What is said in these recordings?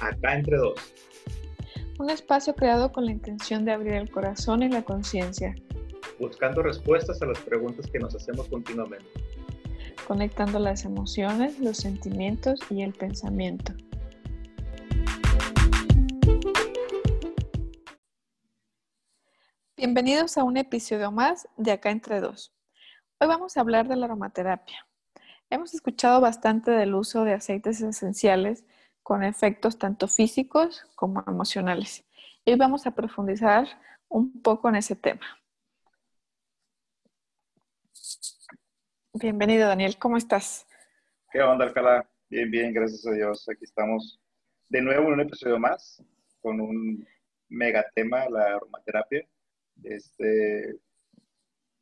Acá entre dos. Un espacio creado con la intención de abrir el corazón y la conciencia. Buscando respuestas a las preguntas que nos hacemos continuamente. Conectando las emociones, los sentimientos y el pensamiento. Bienvenidos a un episodio más de Acá entre dos. Hoy vamos a hablar de la aromaterapia. Hemos escuchado bastante del uso de aceites esenciales con efectos tanto físicos como emocionales. Hoy vamos a profundizar un poco en ese tema. Bienvenido, Daniel. ¿Cómo estás? ¿Qué onda, Alcalá? Bien, bien, gracias a Dios. Aquí estamos de nuevo en un episodio más con un mega tema, la aromaterapia. Este,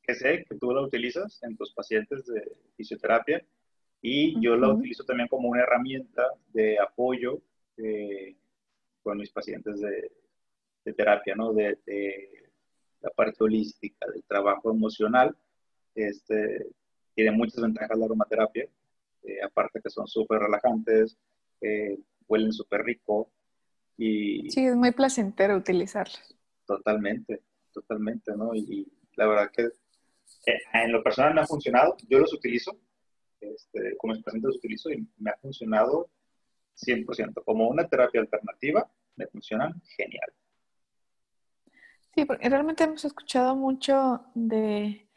que sé que tú la utilizas en tus pacientes de fisioterapia y yo la utilizo también como una herramienta de apoyo eh, con mis pacientes de, terapia, ¿no? De, la parte holística, del trabajo emocional. Este, tiene muchas ventajas la aromaterapia, eh, aparte que son súper relajantes, eh, huelen súper rico. Y, sí, es muy placentero utilizarlas. Totalmente, totalmente, ¿no? Y, la verdad que en lo personal me ha funcionado, yo los utilizo, este, como mis pacientes utilizo y me ha funcionado 100%. Como una terapia alternativa, me funcionan genial. Sí, porque realmente hemos escuchado mucho de,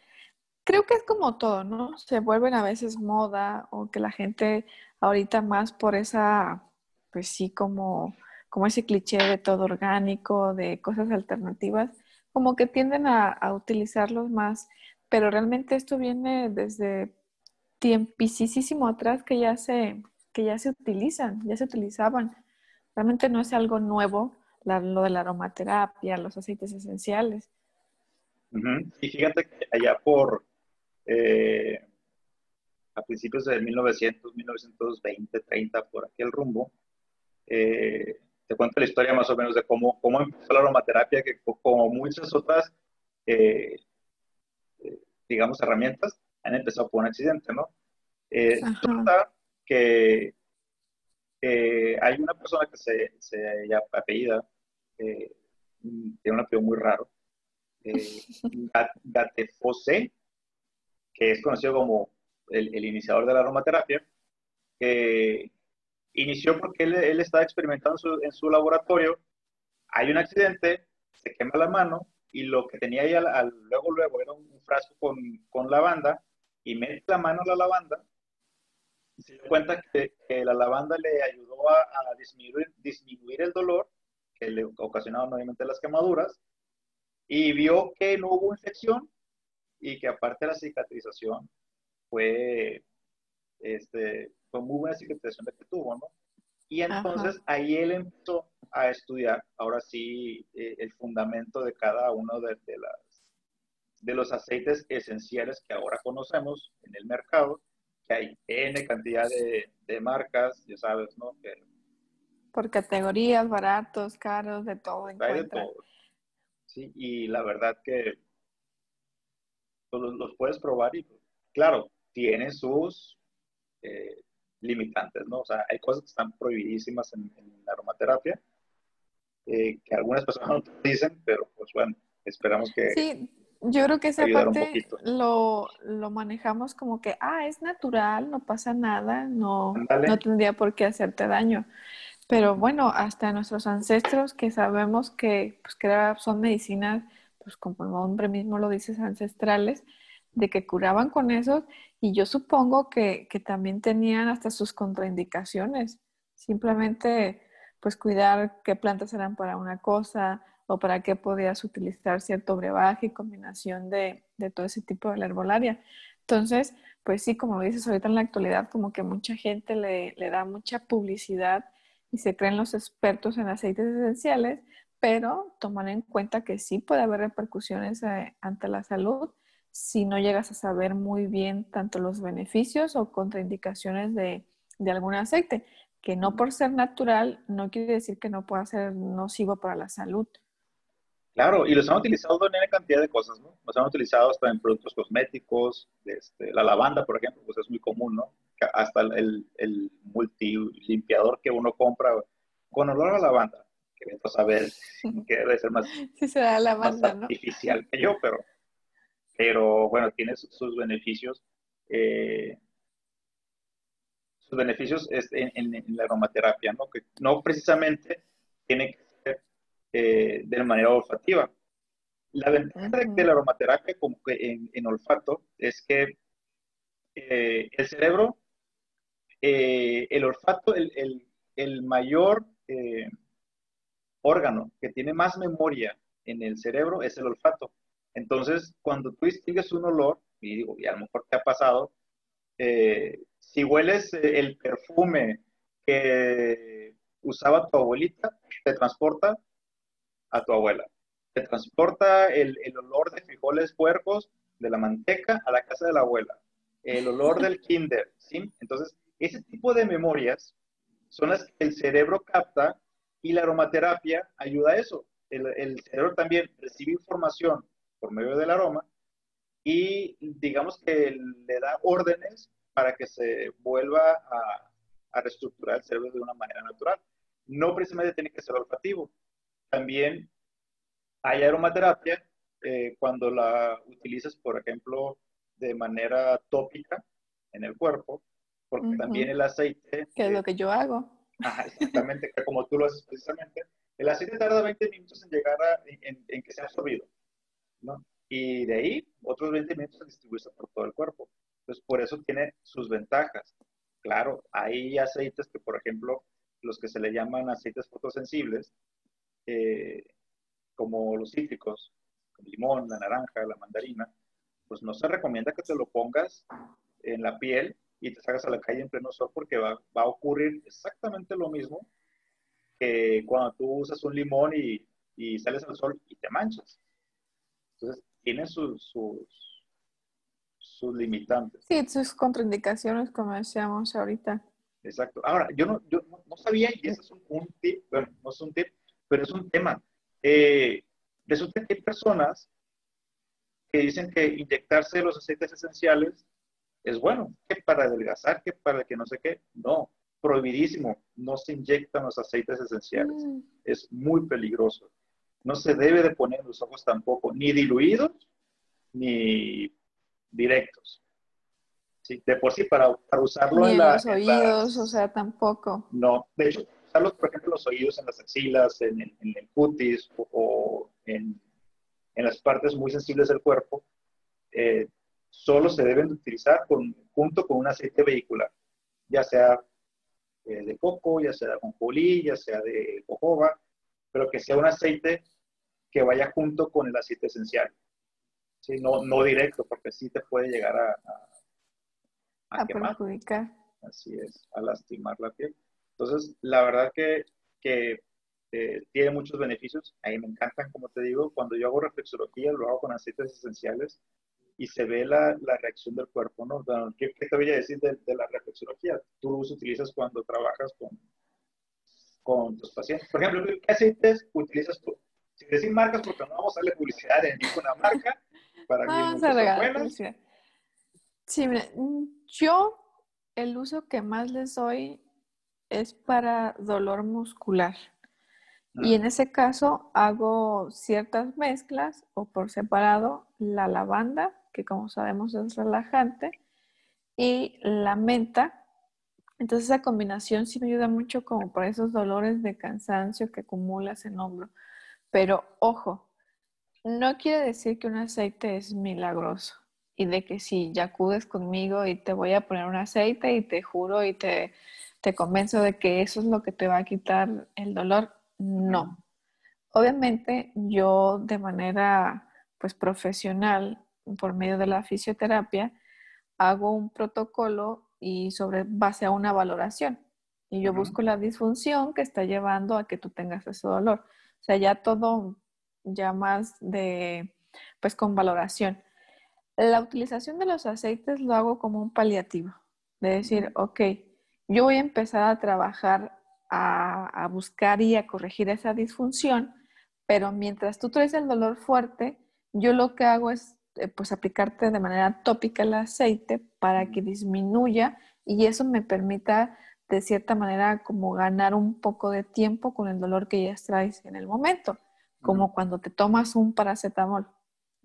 creo que es como todo, ¿no? Se vuelven a veces moda o que la gente ahorita más por esa, pues sí, como, como ese cliché de todo orgánico, de cosas alternativas, como que tienden a utilizarlos más, pero realmente esto viene desde tiempisísimo atrás que ya se, que ya se utilizan, ya se utilizaban. Realmente no es algo nuevo lo de la aromaterapia, los aceites esenciales. Y fíjate que allá por eh, a principios de 1900, 1920, 30, por aquel rumbo, eh, te cuento la historia más o menos de cómo, cómo empezó la aromaterapia, que como muchas otras, eh, digamos, herramientas, han empezado por un accidente, ¿no? Eh, que hay una persona que se, se llama apellida, eh, tiene un apellido muy raro, eh, Gatefose, que es conocido como el, iniciador de la aromaterapia, inició porque él, él estaba experimentando en su, laboratorio, hay un accidente, se quema la mano y lo que tenía ahí al, luego, luego era un frasco con, con lavanda y mete la mano a la lavanda. Se dio cuenta que, la lavanda le ayudó a, disminuir, disminuir, el dolor que le ocasionaban obviamente las quemaduras. Y vio que no hubo infección y que aparte de la cicatrización fue, este, fue muy buena cicatrización la que tuvo, ¿no? Y entonces ahí él empezó a estudiar, ahora sí, eh, el fundamento de cada uno de, las de los aceites esenciales que ahora conocemos en el mercado, que hay N cantidad de, marcas, ya sabes, ¿no? Por categorías, baratos, caros, de todo Hay de todo. Sí, y la verdad que pues, los, puedes probar y, claro, tienen sus eh, limitantes, ¿no? O sea, hay cosas que están prohibidísimas en, la aromaterapia, eh, que algunas personas no te dicen, pero pues bueno, esperamos que... Sí, yo creo que esa parte lo, lo, manejamos como que, ah, es natural, no pasa nada, no, no tendría por qué hacerte daño. Pero bueno, hasta nuestros ancestros que sabemos que, pues, que son medicinas, pues como el nombre mismo lo dices, ancestrales, de que curaban con eso, y yo supongo que, que también tenían hasta sus contraindicaciones. Simplemente, pues cuidar qué plantas eran para una cosa, o para qué podías utilizar cierto brebaje y combinación de, todo ese tipo de la herbolaria. Entonces, pues sí, como dices ahorita en la actualidad, como que mucha gente le, da mucha publicidad y se creen los expertos en aceites esenciales, pero toman en cuenta que sí puede haber repercusiones eh, ante la salud si no llegas a saber muy bien tanto los beneficios o contraindicaciones de, de algún aceite, que no por ser natural no quiere decir que no pueda ser nocivo para la salud. Claro, y los han utilizado en una cantidad de cosas, ¿no? Los han utilizado hasta en productos cosméticos, este, la lavanda, por ejemplo, pues es muy común, ¿no? Hasta el, el multilimpiador que uno compra con olor a lavanda, que vamos a saber que debe ser más, sí será lavanda, artificial que yo, pero, pero bueno, tiene sus, beneficios. Eh, sus beneficios es en, la aromaterapia, ¿no? Que no precisamente tiene que eh, de manera olfativa. La ventaja de la aromaterapia como que en, olfato es que eh, el cerebro, el olfato, el, el mayor eh, órgano que tiene más memoria en el cerebro es el olfato. Entonces, cuando tú distingues un olor, y, digo, y a lo mejor te ha pasado, eh, si hueles eh, el perfume que usaba tu abuelita, te transporta a tu abuela. Te transporta el, el olor de frijoles puercos, de la manteca, a la casa de la abuela. El olor del kinder, ¿sí? Entonces, ese tipo de memorias son las que el cerebro capta y la aromaterapia ayuda a eso. El, cerebro también recibe información por medio del aroma y digamos que le da órdenes para que se vuelva a, reestructurar el cerebro de una manera natural. No precisamente tiene que ser olfativo. También hay aromaterapia eh, cuando la utilizas, por ejemplo, de manera tópica en el cuerpo, porque también el aceite... Que es lo que yo hago. Ajá, exactamente, como tú lo haces precisamente. El aceite tarda 20 minutos en llegar a, en, que sea absorbido, ¿no? Y de ahí, otros 20 minutos en distribuirse por todo el cuerpo. Entonces, por eso tiene sus ventajas. Claro, hay aceites que, por ejemplo, los que se le llaman aceites fotosensibles, eh, como los cítricos, el limón, la naranja, la mandarina, pues no se recomienda que te lo pongas en la piel y te salgas a la calle en pleno sol porque va, a ocurrir exactamente lo mismo que cuando tú usas un limón y, sales al sol y te manchas. Entonces, tiene sus, sus, limitantes. Sí, sus contraindicaciones, como decíamos ahorita. Exacto. Ahora, yo no, yo no sabía, y ese es un, tip, bueno, no es un tip, pero es un tema. Eh, resulta que hay personas que dicen que inyectarse los aceites esenciales es bueno, que para adelgazar, que para que no sé qué, no, prohibidísimo, no se inyectan los aceites esenciales, mm. es muy peligroso. No se debe de poner en los ojos tampoco, ni diluidos, ni directos. Sí, de por sí, para, para usarlo en, los oídos, o sea, tampoco. No, de hecho, usarlos, por ejemplo, los oídos en las axilas, en, el cutis o, en, en, las partes muy sensibles del cuerpo, eh, solo se deben utilizar junto con un aceite vehicular, ya sea eh, de coco, ya sea de ajonjolí, ya sea de jojoba, pero que sea un aceite que vaya junto con el aceite esencial. ¿sí? No, no directo, porque sí te puede llegar a, a, perjudicar. Así es, a lastimar la piel. Entonces, la verdad que, que eh, tiene muchos beneficios. A mí me encantan, como te digo, cuando yo hago reflexología, lo hago con aceites esenciales y se ve la, la reacción del cuerpo, ¿no? ¿Qué, te voy a decir de, la reflexología? Tú los utilizas cuando trabajas con, con tus pacientes. Por ejemplo, ¿qué aceites utilizas tú? Sin decir marcas, porque no vamos a darle publicidad en ninguna marca, para vamos a regalar Sí, mira, yo el uso que más les doy es para dolor muscular. Y en ese caso hago ciertas mezclas o por separado la lavanda que como sabemos es relajante, y la menta. Entonces esa combinación sí me ayuda mucho como para esos dolores de cansancio que acumulas en hombro. Pero ojo, no quiere decir que un aceite es milagroso y de que si ya acudes conmigo y te voy a poner un aceite y te juro y te, te convenzo de que eso es lo que te va a quitar el dolor, no. Obviamente yo de manera pues profesional por medio de la fisioterapia, hago un protocolo y sobre base a una valoración. Y yo busco la disfunción que está llevando a que tú tengas ese dolor. O sea, ya todo, ya más de, pues con valoración. La utilización de los aceites lo hago como un paliativo. De decir, ok, yo voy a empezar a trabajar a, a buscar y a corregir esa disfunción, pero mientras tú traes el dolor fuerte, yo lo que hago es eh, pues aplicarte de manera tópica el aceite para que disminuya y eso me permita de cierta manera como ganar un poco de tiempo con el dolor que ya traes en el momento, como cuando te tomas un paracetamol.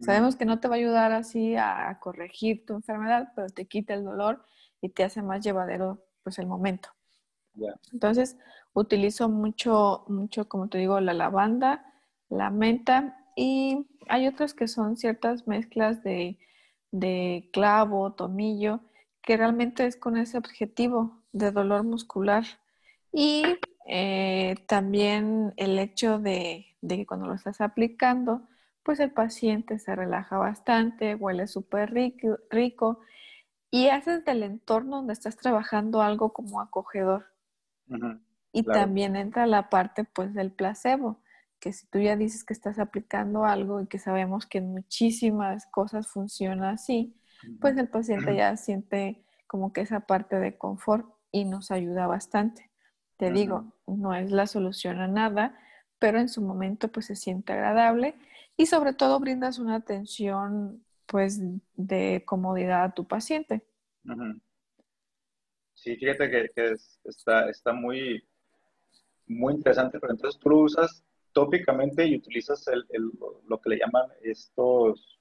Sabemos que no te va a ayudar así a, corregir tu enfermedad, pero te quita el dolor y te hace más llevadero pues el momento. Entonces, utilizo mucho, mucho, como te digo, la lavanda, la menta y hay otras que son ciertas mezclas de, de clavo, tomillo, que realmente es con ese objetivo de dolor muscular. Y eh, también el hecho de, de, que cuando lo estás aplicando, pues el paciente se relaja bastante, huele súper rico, rico, y haces del entorno donde estás trabajando algo como acogedor. y también entra la parte pues del placebo, que si tú ya dices que estás aplicando algo y que sabemos que en muchísimas cosas funciona así, pues el paciente ya siente como que esa parte de confort y nos ayuda bastante. Te digo, no es la solución a nada, pero en su momento pues se siente agradable y sobre todo brindas una atención pues de comodidad a tu paciente. Sí, fíjate que, está, está muy, muy interesante, pero entonces tú lo usas tópicamente y utilizas el, lo que le llaman estos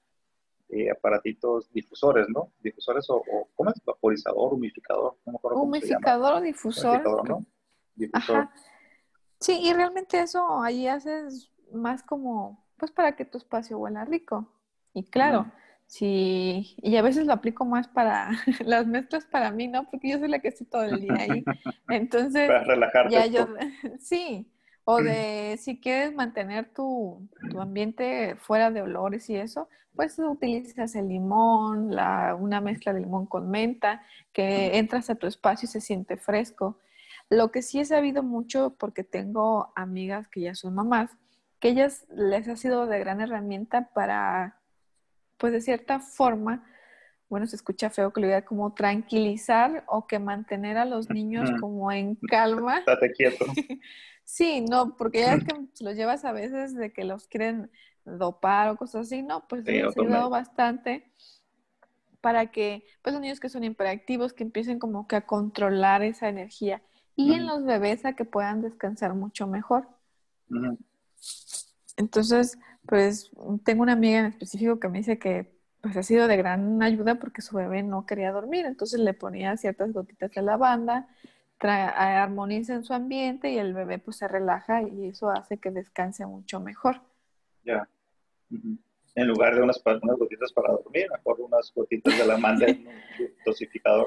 eh, aparatitos difusores, ¿no? Difusores o, ¿cómo es? Vaporizador, humificador, no me Humificador o difusor. ¿no? Difusor. Sí, y realmente eso ahí haces más como, pues para que tu espacio huela rico. Y claro, sí, y a veces lo aplico más para las mezclas para mí, ¿no? Porque yo soy la que estoy todo el día ahí. Entonces, para relajarte. Ya yo, sí, o de si quieres mantener tu, ambiente fuera de olores y eso, pues utilizas el limón, la, una mezcla de limón con menta, que entras a tu espacio y se siente fresco. Lo que sí he sabido mucho, porque tengo amigas que ya son mamás, que ellas les ha sido de gran herramienta para, pues de cierta forma, bueno, se escucha feo que lo diga como tranquilizar o que mantener a los niños como en calma. Estate quieto. Sí, no, porque ya es que los llevas a veces de que los quieren dopar o cosas así, ¿no? Pues sí, ha ayudado bastante para que, pues los niños que son hiperactivos, que empiecen como que a controlar esa energía. Y en los bebés a que puedan descansar mucho mejor. Entonces, pues tengo una amiga en específico que me dice que pues ha sido de gran ayuda porque su bebé no quería dormir, entonces le ponía ciertas gotitas de lavanda armoniza en su ambiente y el bebé pues se relaja y eso hace que descanse mucho mejor. Ya. En lugar de unas, unas, gotitas para dormir, mejor unas gotitas de la manda en un dosificador.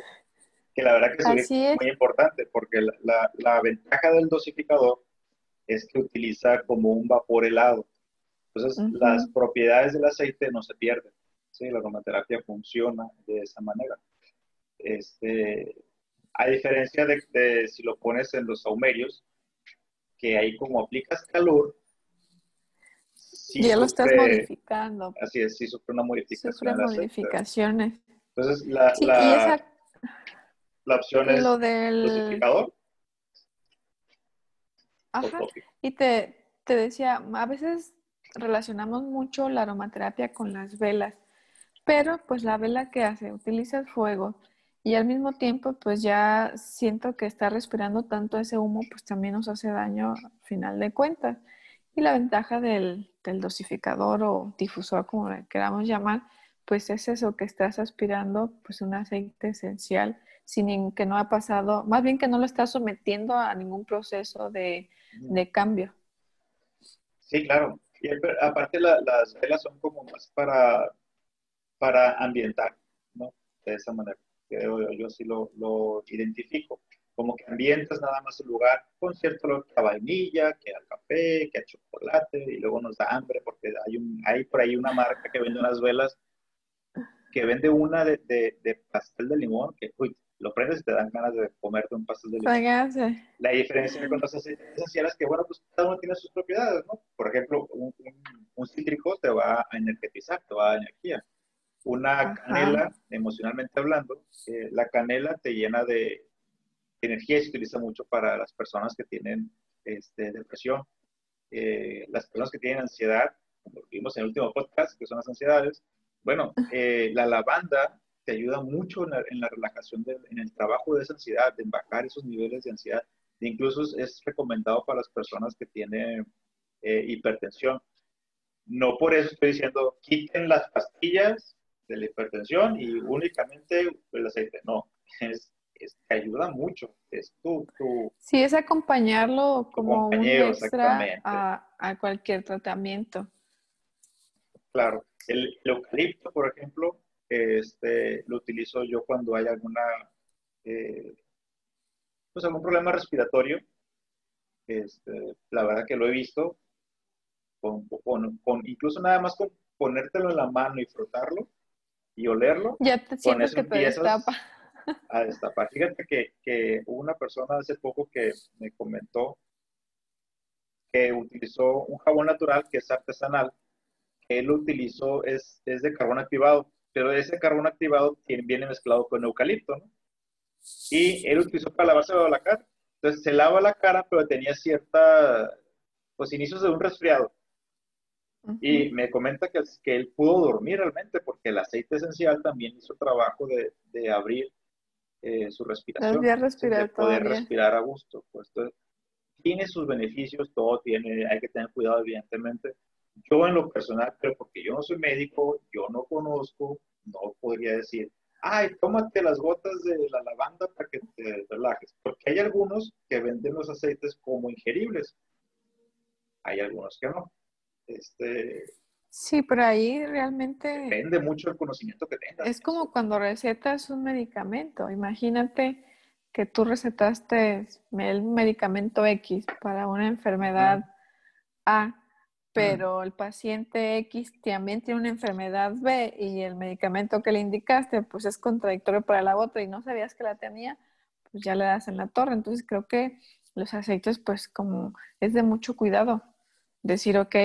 Que la verdad que es, muy importante porque la, la, ventaja del dosificador es que utiliza como un vapor helado. Entonces, las propiedades del aceite no se pierden. ¿sí? La aromaterapia funciona de esa manera. Este, a diferencia de, si lo pones en los saumerios, que ahí como aplicas calor, ya lo estás modificando. Así es, sí sufre una modificación. Sufre modificaciones. Entonces, la, la, la, opción es lo del dosificador. Ajá. Y te, te decía, a veces relacionamos mucho la aromaterapia con las velas, pero pues la vela que hace, utiliza el fuego, y al mismo tiempo pues ya siento que estar respirando tanto ese humo pues también nos hace daño al final de cuentas. Y la ventaja del, dosificador o difusor, como le queramos llamar, pues es eso, que estás aspirando pues un aceite esencial sin que no ha pasado, más bien que no lo estás sometiendo a ningún proceso de, cambio. Sí, claro. Y aparte las velas son como más para, para ambientar, ¿no? De esa manera que yo, yo sí lo, lo, identifico, como que ambientas nada más el lugar con cierto olor a vainilla, que a café, que a chocolate, y luego nos da hambre porque hay, un, hay por ahí una marca que vende unas velas, que vende una de, de, pastel de limón, que uy, lo prendes y te dan ganas de comerte un pastel de limón. La diferencia con las esenciales es que, bueno, pues cada uno tiene sus propiedades, ¿no? Por ejemplo, un, un cítrico te va a energetizar, te va a dar energía una canela, emocionalmente hablando, eh, la canela te llena de energía y se utiliza mucho para las personas que tienen este, depresión. Eh, las personas que tienen ansiedad, como vimos en el último podcast, que son las ansiedades, bueno, eh, la lavanda te ayuda mucho en la, relajación, en el trabajo de esa ansiedad, en bajar esos niveles de ansiedad. incluso es, recomendado para las personas que tienen eh, hipertensión. No por eso estoy diciendo quiten las pastillas de la hipertensión y únicamente el aceite. No, es, te ayuda mucho. Es tu, tu sí, es acompañarlo como un extra a, a, cualquier tratamiento. Claro. El, eucalipto, por ejemplo, este, lo utilizo yo cuando hay alguna, eh, pues algún problema respiratorio. Este, la verdad que lo he visto con, con, incluso nada más con ponértelo en la mano y frotarlo y olerlo. Ya te sientes que te destapa. A destapar. Fíjate que, que una persona hace poco que me comentó que utilizó un jabón natural que es artesanal. Que él lo utilizó, es, es de carbón activado, pero ese carbón activado viene mezclado con eucalipto, ¿no? Y él utilizó para lavarse la cara. Entonces se lava la cara, pero tenía cierta, pues inicios de un resfriado. Y me comenta que, que, él pudo dormir realmente porque el aceite esencial también hizo trabajo de, de abrir eh, su respiración. de poder respirar a gusto. Pues, tiene sus beneficios, todo tiene, hay que tener cuidado evidentemente. Yo en lo personal, pero porque yo no soy médico, yo no conozco, no podría decir, ay, tómate las gotas de la lavanda para que te relajes. Porque hay algunos que venden los aceites como ingeribles. Hay algunos que no. Este, sí, pero ahí realmente... Depende mucho el conocimiento que tengas. Es como cuando recetas un medicamento. Imagínate que tú recetaste el medicamento X para una enfermedad A, pero el paciente X también tiene una enfermedad B y el medicamento que le indicaste pues es contradictorio para la otra y no sabías que la tenía, pues ya le das en la torre. Entonces creo que los aceites pues como es de mucho cuidado. Decir, ok,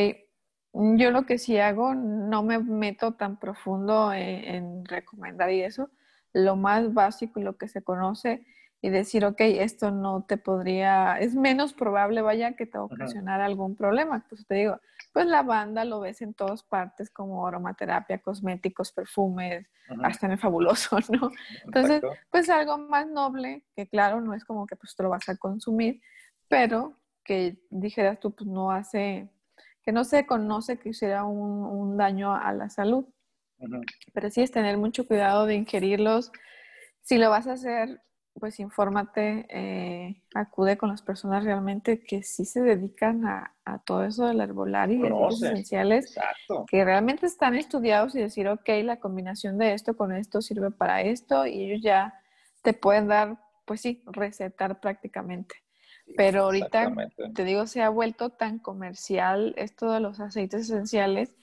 yo lo que sí hago, no me meto tan profundo en, recomendar y eso. Lo más básico y lo que se conoce y decir, ok, esto no te podría, es menos probable, vaya, que te ocasionara algún problema. Entonces te digo, pues la banda lo ves en todas partes como aromaterapia, cosméticos, perfumes, hasta en el fabuloso, ¿no? Entonces, pues algo más noble, que claro, no es como que pues te lo vas a consumir, pero que dijeras tú, pues no hace que no se conoce que hiciera un, daño a la salud. Pero sí es tener mucho cuidado de ingerirlos. Si lo vas a hacer, pues infórmate, eh, acude con las personas realmente que sí se dedican a, todo eso del herbolario y de esenciales, que realmente están estudiados y decir, ok, la combinación de esto con esto sirve para esto y ellos ya te pueden dar, pues sí, recetar prácticamente. Pero ahorita, te digo, se ha vuelto tan comercial esto de los aceites esenciales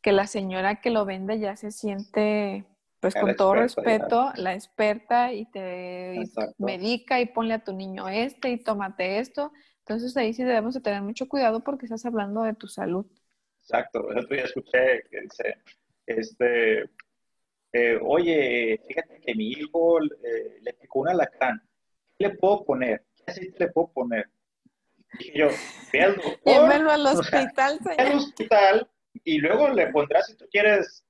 que la señora que lo vende ya se siente, pues con todo respeto, la experta y te medica y ponle a tu niño este y tómate esto. Entonces ahí sí debemos de tener mucho cuidado porque estás hablando de tu salud. Exacto. El otro día escuché que dice, este, eh, oye, fíjate que mi hijo eh, le picó un alacrán. ¿Qué le puedo poner? así te le puedo poner? Y yo, ve al doctor. al hospital, Al hospital y luego le pondrás, si tú quieres,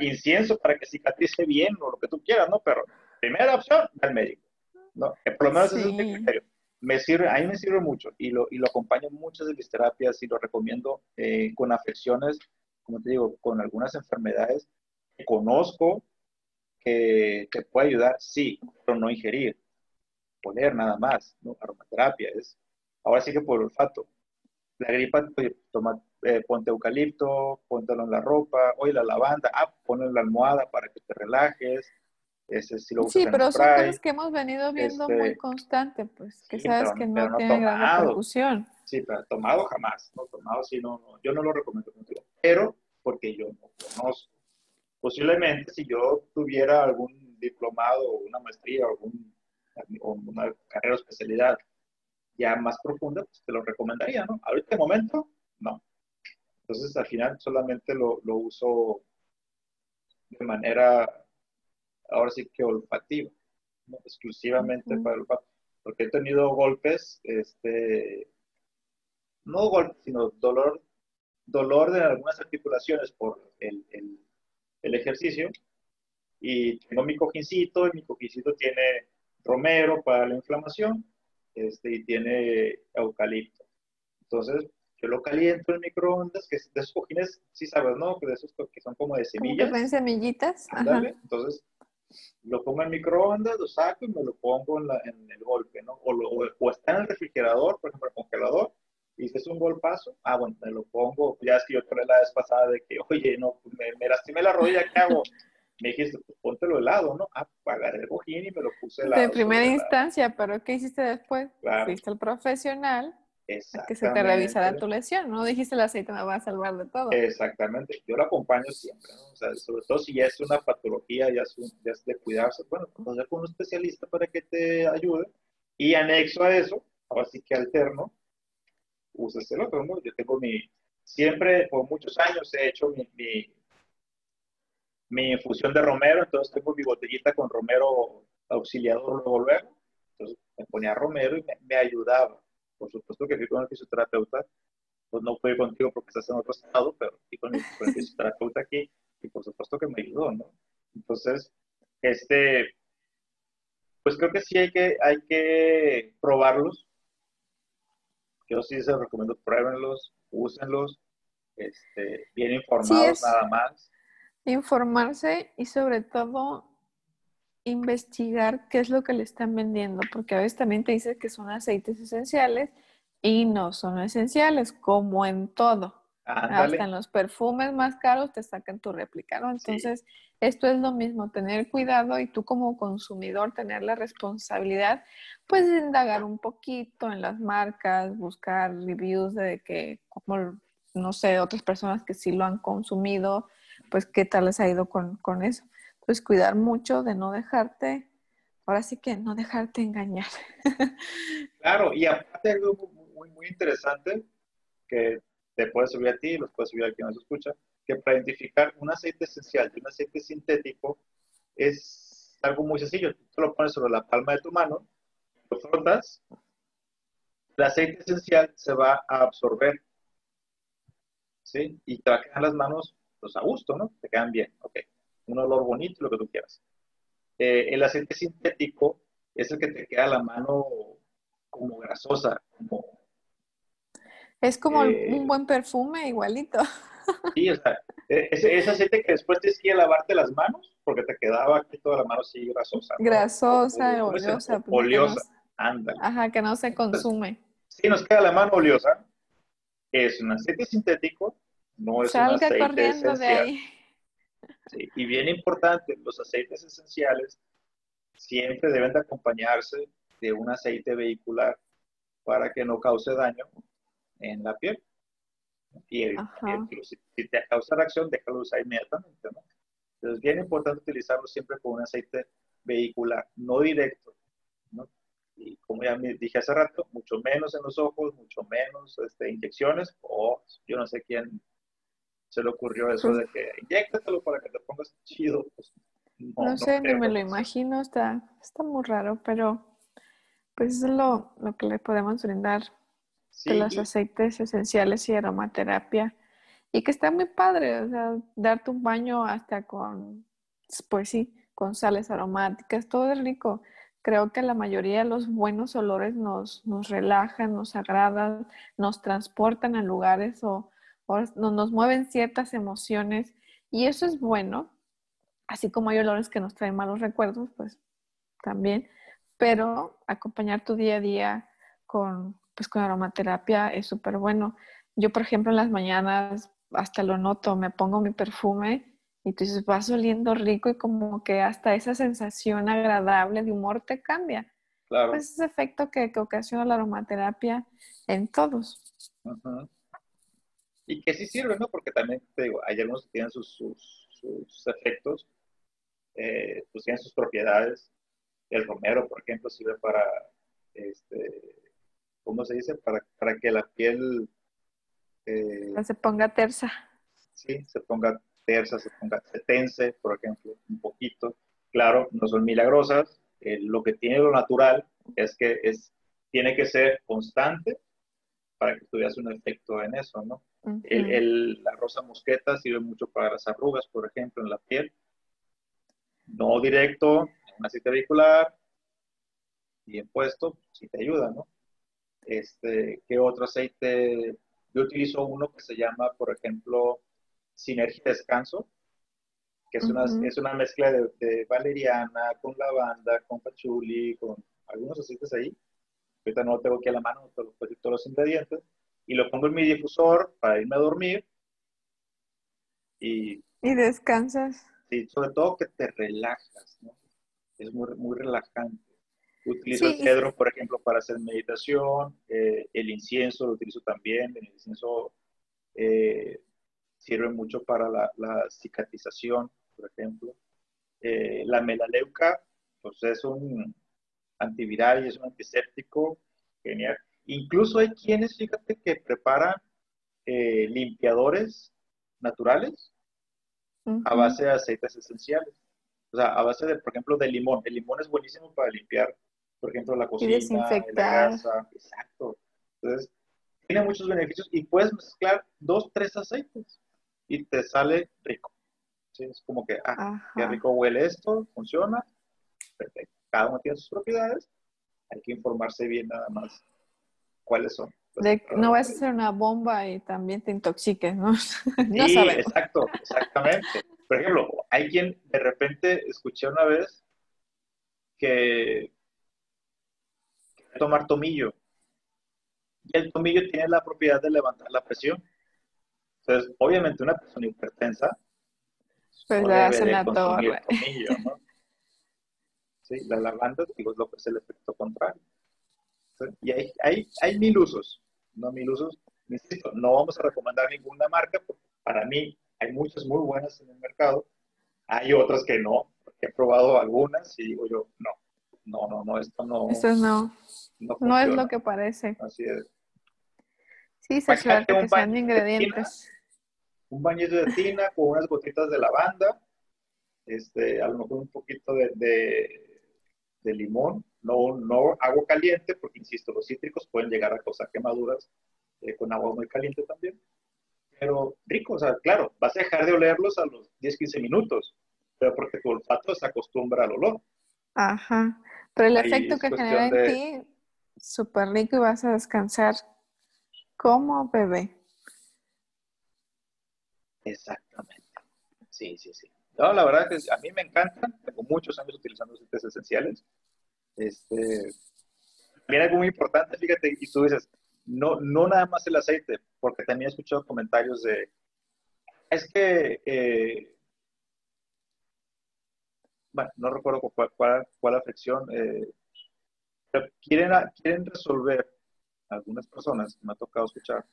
incienso para que cicatrice bien o lo que tú quieras, ¿no? Pero primera opción, al médico, ¿no? por lo menos ese es mi criterio. Me sirve, a mí me sirve mucho y lo, y lo acompaño muchas de mis terapias y lo recomiendo eh, con afecciones, como te digo, con algunas enfermedades que conozco que te puede ayudar, sí, pero no ingerir poner nada más, ¿no? Aromaterapia es, ahora sí que por olfato. La gripa, toma, eh, ponte eucalipto, póntelo en la ropa, oye, la lavanda, ah, ponlo en la almohada para que te relajes. Ese sí, lo sí pero son cosas que hemos venido viendo muy este, constante, pues, que sabes que no, tiene gran repercusión. Sí, pero tomado jamás, no tomado sí, no, no, yo no lo recomiendo contigo, pero porque yo no conozco. Posiblemente si yo tuviera algún diplomado, una maestría, algún o una carrera o especialidad ya más profunda, pues te lo recomendaría, ¿no? Ahorita de momento, no. Entonces, al final solamente lo, lo uso de manera, ahora sí que olfativa, ¿no? exclusivamente para el olfato. Porque he tenido golpes, este, no golpes, sino dolor, dolor de algunas articulaciones por el, el, el ejercicio y tengo mi cojincito y mi cojincito tiene romero para la inflamación este, y tiene eucalipto. Entonces, yo lo caliento en microondas, que de esos cojines, sí sabes, ¿no? Que de esos que son como de semillas. Como semillitas. Entonces, lo pongo en microondas, lo saco y me lo pongo en, la, en el golpe, ¿no? O, o, está en el refrigerador, por ejemplo, el congelador, y si es un golpazo, ah, bueno, me lo pongo, ya es que yo tuve la vez pasada de que, oye, no, me, me lastimé la rodilla, ¿qué hago? me dijiste, pues póntelo helado, ¿no? Ah, agarré el cojín y me lo puse helado. De primera instancia, pero ¿qué hiciste después? Fuiste al profesional que se te revisara tu lesión, ¿no? Dijiste el aceite me va a salvar de todo. Exactamente, yo lo acompaño siempre, ¿no? O sea, sobre todo si ya es una patología, ya es, ya es de cuidarse, bueno, conocer con un especialista para que te ayude. Y anexo a eso, ahora sí que alterno, uses el otro, ¿no? Yo tengo mi, siempre, por muchos años he hecho mi mi infusión de romero, entonces tengo mi botellita con romero auxiliador luego luego. Entonces me ponía romero y me, ayudaba. Por supuesto que fui con el fisioterapeuta, pues no fui contigo porque estás en otro estado, pero fui con el, fisioterapeuta aquí y por supuesto que me ayudó, ¿no? Entonces, este, pues creo que sí hay que, hay que probarlos. Yo sí se recomiendo, pruébenlos, úsenlos, este, bien informados nada más Informarse y sobre todo investigar qué es lo que le están vendiendo, porque a veces también te dice que son aceites esenciales y no son esenciales, como en todo. Hasta en los perfumes más caros te sacan tu réplica, ¿no? Entonces, esto es lo mismo, tener cuidado y tú como consumidor tener la responsabilidad, pues de indagar un poquito en las marcas, buscar reviews de que, como, no sé, otras personas que sí lo han consumido, pues qué tal les ha ido con, eso. Pues cuidar mucho de no dejarte, ahora sí que no dejarte engañar. Claro, y aparte algo muy, muy interesante que te puede subir a ti y los puede subir a quien nos escucha, que para identificar un aceite esencial de un aceite sintético es algo muy sencillo. Tú lo pones sobre la palma de tu mano, lo frotas, el aceite esencial se va a absorber, ¿sí? Y te va a quedar las manos pues a gusto, ¿no? Te quedan bien, ok. Un olor bonito, lo que tú quieras. Eh, el aceite sintético es el que te queda la mano como grasosa, como... Es como eh, un buen perfume, igualito. Sí, o sea, e, ese, aceite que después tienes que ir a lavarte las manos porque te quedaba aquí toda la mano así grasosa. Grasosa, oleosa. Pues, oleosa, anda. Ajá, que no se consume. sí, nos queda la mano oleosa. Es un aceite sintético no es un aceite corriendo de ahí. Y bien importante, los aceites esenciales siempre deben de acompañarse de un aceite vehicular para que no cause daño en la piel. Y si, te causa reacción, déjalo usar inmediatamente. ¿no? Entonces es bien importante utilizarlo siempre con un aceite vehicular, no directo. ¿no? Y como ya me dije hace rato, mucho menos en los ojos, mucho menos este, inyecciones, o yo no sé quién se le ocurrió eso pues de que inyectatelo para que te pongas chido. Pues, no, sé, ni me lo imagino, está, está muy raro, pero pues eso es lo, lo que le podemos brindar de los aceites esenciales y aromaterapia. Y que está muy padre, o sea, darte un baño hasta con, pues sí, con sales aromáticas, todo es rico. Creo que la mayoría de los buenos olores nos, nos relajan, nos agradan, nos transportan a lugares o, nos mueven ciertas emociones y eso es bueno, así como hay olores que nos traen malos recuerdos, pues también, pero acompañar tu día a día con, pues, con aromaterapia es súper bueno. Yo, por ejemplo, en las mañanas hasta lo noto, me pongo mi perfume y tú dices, vas oliendo rico y como que hasta esa sensación agradable de humor te cambia. Claro. Pues ese efecto que, que ocasiona la aromaterapia en todos. Ajá y que sí sirve, ¿no? Porque también, te digo, hay algunos que tienen sus, sus, efectos, eh, pues tienen sus propiedades. El romero, por ejemplo, sirve para, este, ¿cómo se dice? Para, para que la piel... Eh, se ponga tersa. Sí, se ponga tersa, se ponga, se tense, por ejemplo, un poquito. Claro, no son milagrosas. Eh, lo que tiene lo natural es que es, tiene que ser constante para que tuvieras un efecto en eso, ¿no? El, la rosa mosqueta sirve mucho para las arrugas, por ejemplo, en la piel. no directo, un aceite vehicular, bien puesto, sí te ayuda, ¿no? Este, ¿qué otro aceite? Yo utilizo uno que se llama, por ejemplo, Sinergia Descanso, que es, una, es una mezcla de, valeriana con lavanda, con pachuli, con algunos aceites ahí. Ahorita no lo tengo aquí a la mano, pero todos los ingredientes. Y lo pongo en mi difusor para irme a dormir. Y, y descansas. Sí, sobre todo que te relajas, ¿no? Es muy, muy relajante. Utilizo el cedro, por ejemplo, para hacer meditación. Eh, el incienso lo utilizo también. El incienso eh, sirve mucho para la, la cicatrización por ejemplo. Eh, la melaleuca, pues es un antiviral y es un antiséptico genial. Incluso hay quienes, fíjate, que preparan eh, limpiadores naturales a base de aceites esenciales. O sea, a base de, por ejemplo, de limón. El limón es buenísimo para limpiar, por ejemplo, la cocina, la grasa. Exacto. Entonces, tiene muchos beneficios y puedes mezclar dos, tres aceites y te sale rico. Es como que, ah, qué rico huele esto, funciona, perfecto. Cada uno tiene sus propiedades, hay que informarse bien nada más cuáles son. no vas a hacer una bomba y también te intoxiques, ¿no? no sí, exacto, exactamente. Por ejemplo, hay quien de repente escuché una vez que, que tomar tomillo. Y el tomillo tiene la propiedad de levantar la presión. Entonces, obviamente una persona hipertensa pues la hacen la torre. Sí, la lavanda, digo, es lo que es el efecto contrario. Y hay, hay, hay mil usos, no mil usos. Insisto, no vamos a recomendar ninguna marca, porque para mí hay muchas muy buenas en el mercado. Hay otras que no, porque he probado algunas y digo yo, no, no, no, no, esto no. Esto no. No, es lo que parece. Así es. Sí, se suerte que sean ingredientes un bañito de tina con unas gotitas de lavanda, este, a lo mejor un poquito de, de, limón, no, no agua caliente, porque insisto, los cítricos pueden llegar a causar quemaduras eh, con agua muy caliente también. Pero rico, o sea, claro, vas a dejar de olerlos a los 10, 15 minutos, pero porque tu olfato se acostumbra al olor. Ajá, pero el efecto que genera en ti, súper rico y vas a descansar como bebé. Exactamente. Sí, sí, sí. No, la verdad es que a mí me encantan. Tengo muchos años utilizando aceites esenciales. Este, algo muy importante, fíjate, y tú dices, no, no nada más el aceite, porque también he escuchado comentarios de, es que, eh, bueno, no recuerdo cuál, cuál, cuál eh, pero quieren, quieren resolver, algunas personas, me ha tocado escuchar,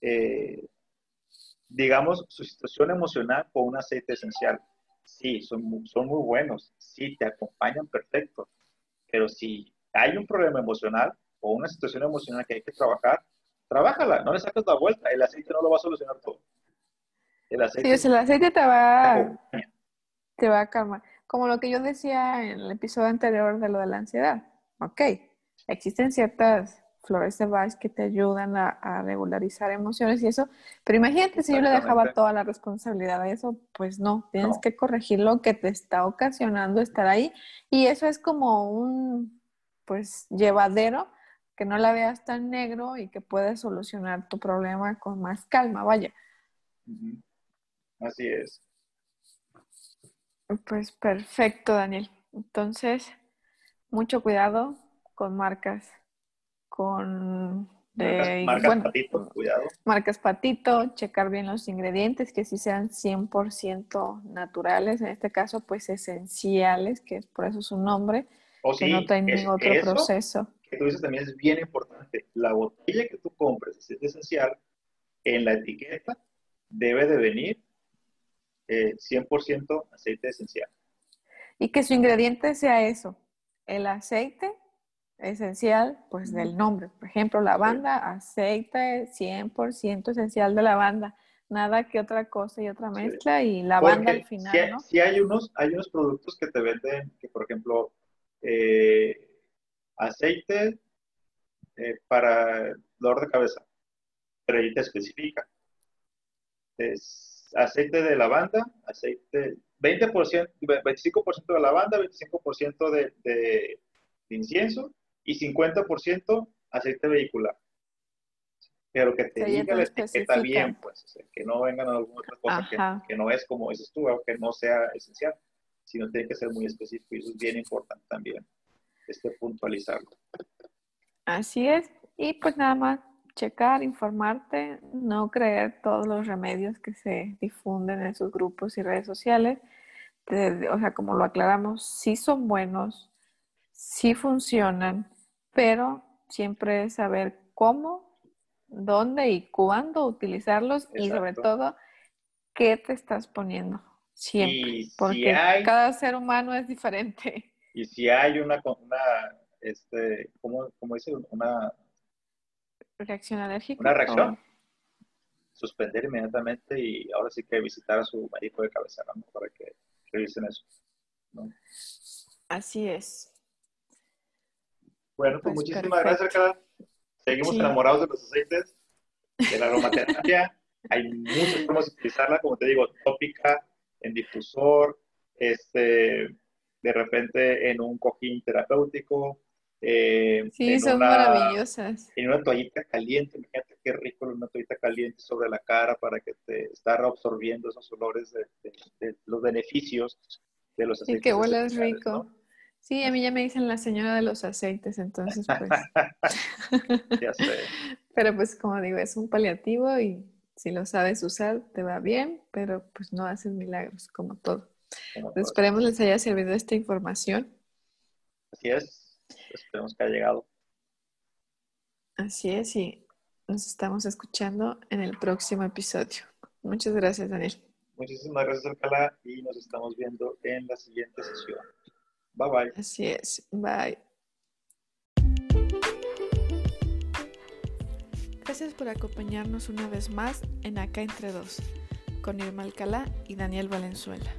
eh, digamos, su situación emocional con un aceite esencial. Sí, son, son muy buenos, sí, te acompañan perfecto, pero si hay un problema emocional o una situación emocional que hay que trabajar, trabájala, no le saques la vuelta, el aceite no lo va a solucionar todo. El aceite, sí, el aceite te va, te va a calmar. Como lo que yo decía en el episodio anterior de lo de la ansiedad. Ok, existen ciertas flores de Bach que te ayudan a, regularizar emociones y eso. Pero imagínate si yo le dejaba toda la responsabilidad a eso, pues no, tienes que corregir lo que te está ocasionando estar ahí. Y eso es como un, pues, llevadero que no la veas tan negro y que puedes solucionar tu problema con más calma, vaya. Así es. Pues perfecto, Daniel. Entonces, mucho cuidado con marcas con marcas, patito, cuidado. Marcas patito, checar bien los ingredientes, que sí sean 100% naturales, en este caso pues esenciales, que es por eso su nombre, que no traen ningún otro proceso. Que tú dices también es bien importante, la botella que tú compres es esencial, en la etiqueta debe de venir 100% eh, aceite esencial. Y que su ingrediente sea eso, el aceite esencial, pues del nombre. Por ejemplo, lavanda, aceite 100% esencial de lavanda. Nada que otra cosa y otra mezcla y lavanda al final, si, ¿no? Sí hay unos, hay unos productos que te venden, que por ejemplo, eh, aceite eh, para dolor de cabeza, pero ahí te especifica. Es aceite de lavanda, aceite 20%, 25% de lavanda, 25% de, de, incienso y 50% aceite vehicular. Pero que te diga la etiqueta bien, pues, que no vengan alguna otra cosa que, que, no es como dices tú, o que no sea esencial, sino tiene que ser muy específico y eso es bien importante también, este puntualizarlo. Así es, y pues nada más checar, informarte, no creer todos los remedios que se difunden en sus grupos y redes sociales. o sea, como lo aclaramos, sí son buenos, sí funcionan, pero siempre saber cómo, dónde y cuándo utilizarlos y sobre todo qué te estás poniendo siempre, porque cada ser humano es diferente. Y si hay una, una este, ¿cómo, cómo dice? Una reacción alérgica. Una reacción. Suspender inmediatamente y ahora sí que visitar a su médico de cabecera para que revisen eso. Así es. Bueno, pues, pues muchísimas gracias, Carla. Seguimos enamorados de los aceites, de la aromaterapia. Hay muchas formas de utilizarla, como te digo, tópica, en difusor, este, de repente en un cojín terapéutico, eh, sí, son maravillosas. En una toallita caliente, fíjate qué rico una toallita caliente sobre la cara para que te estar absorbiendo esos olores de, los beneficios de los aceites. Y que huelas rico. Sí, a mí ya me dicen la señora de los aceites, entonces pues. ya sé. Pero pues como digo, es un paliativo y si lo sabes usar te va bien, pero pues no haces milagros como todo. esperemos les haya servido esta información. Así es. Esperemos que haya llegado. Así es, y nos estamos escuchando en el próximo episodio. Muchas gracias, Daniel. Muchísimas gracias, Alcalá, y nos estamos viendo en la siguiente sesión. Bye bye. Así es, bye. Gracias por acompañarnos una vez más en Acá Entre Dos, con Irma Alcalá y Daniel Valenzuela.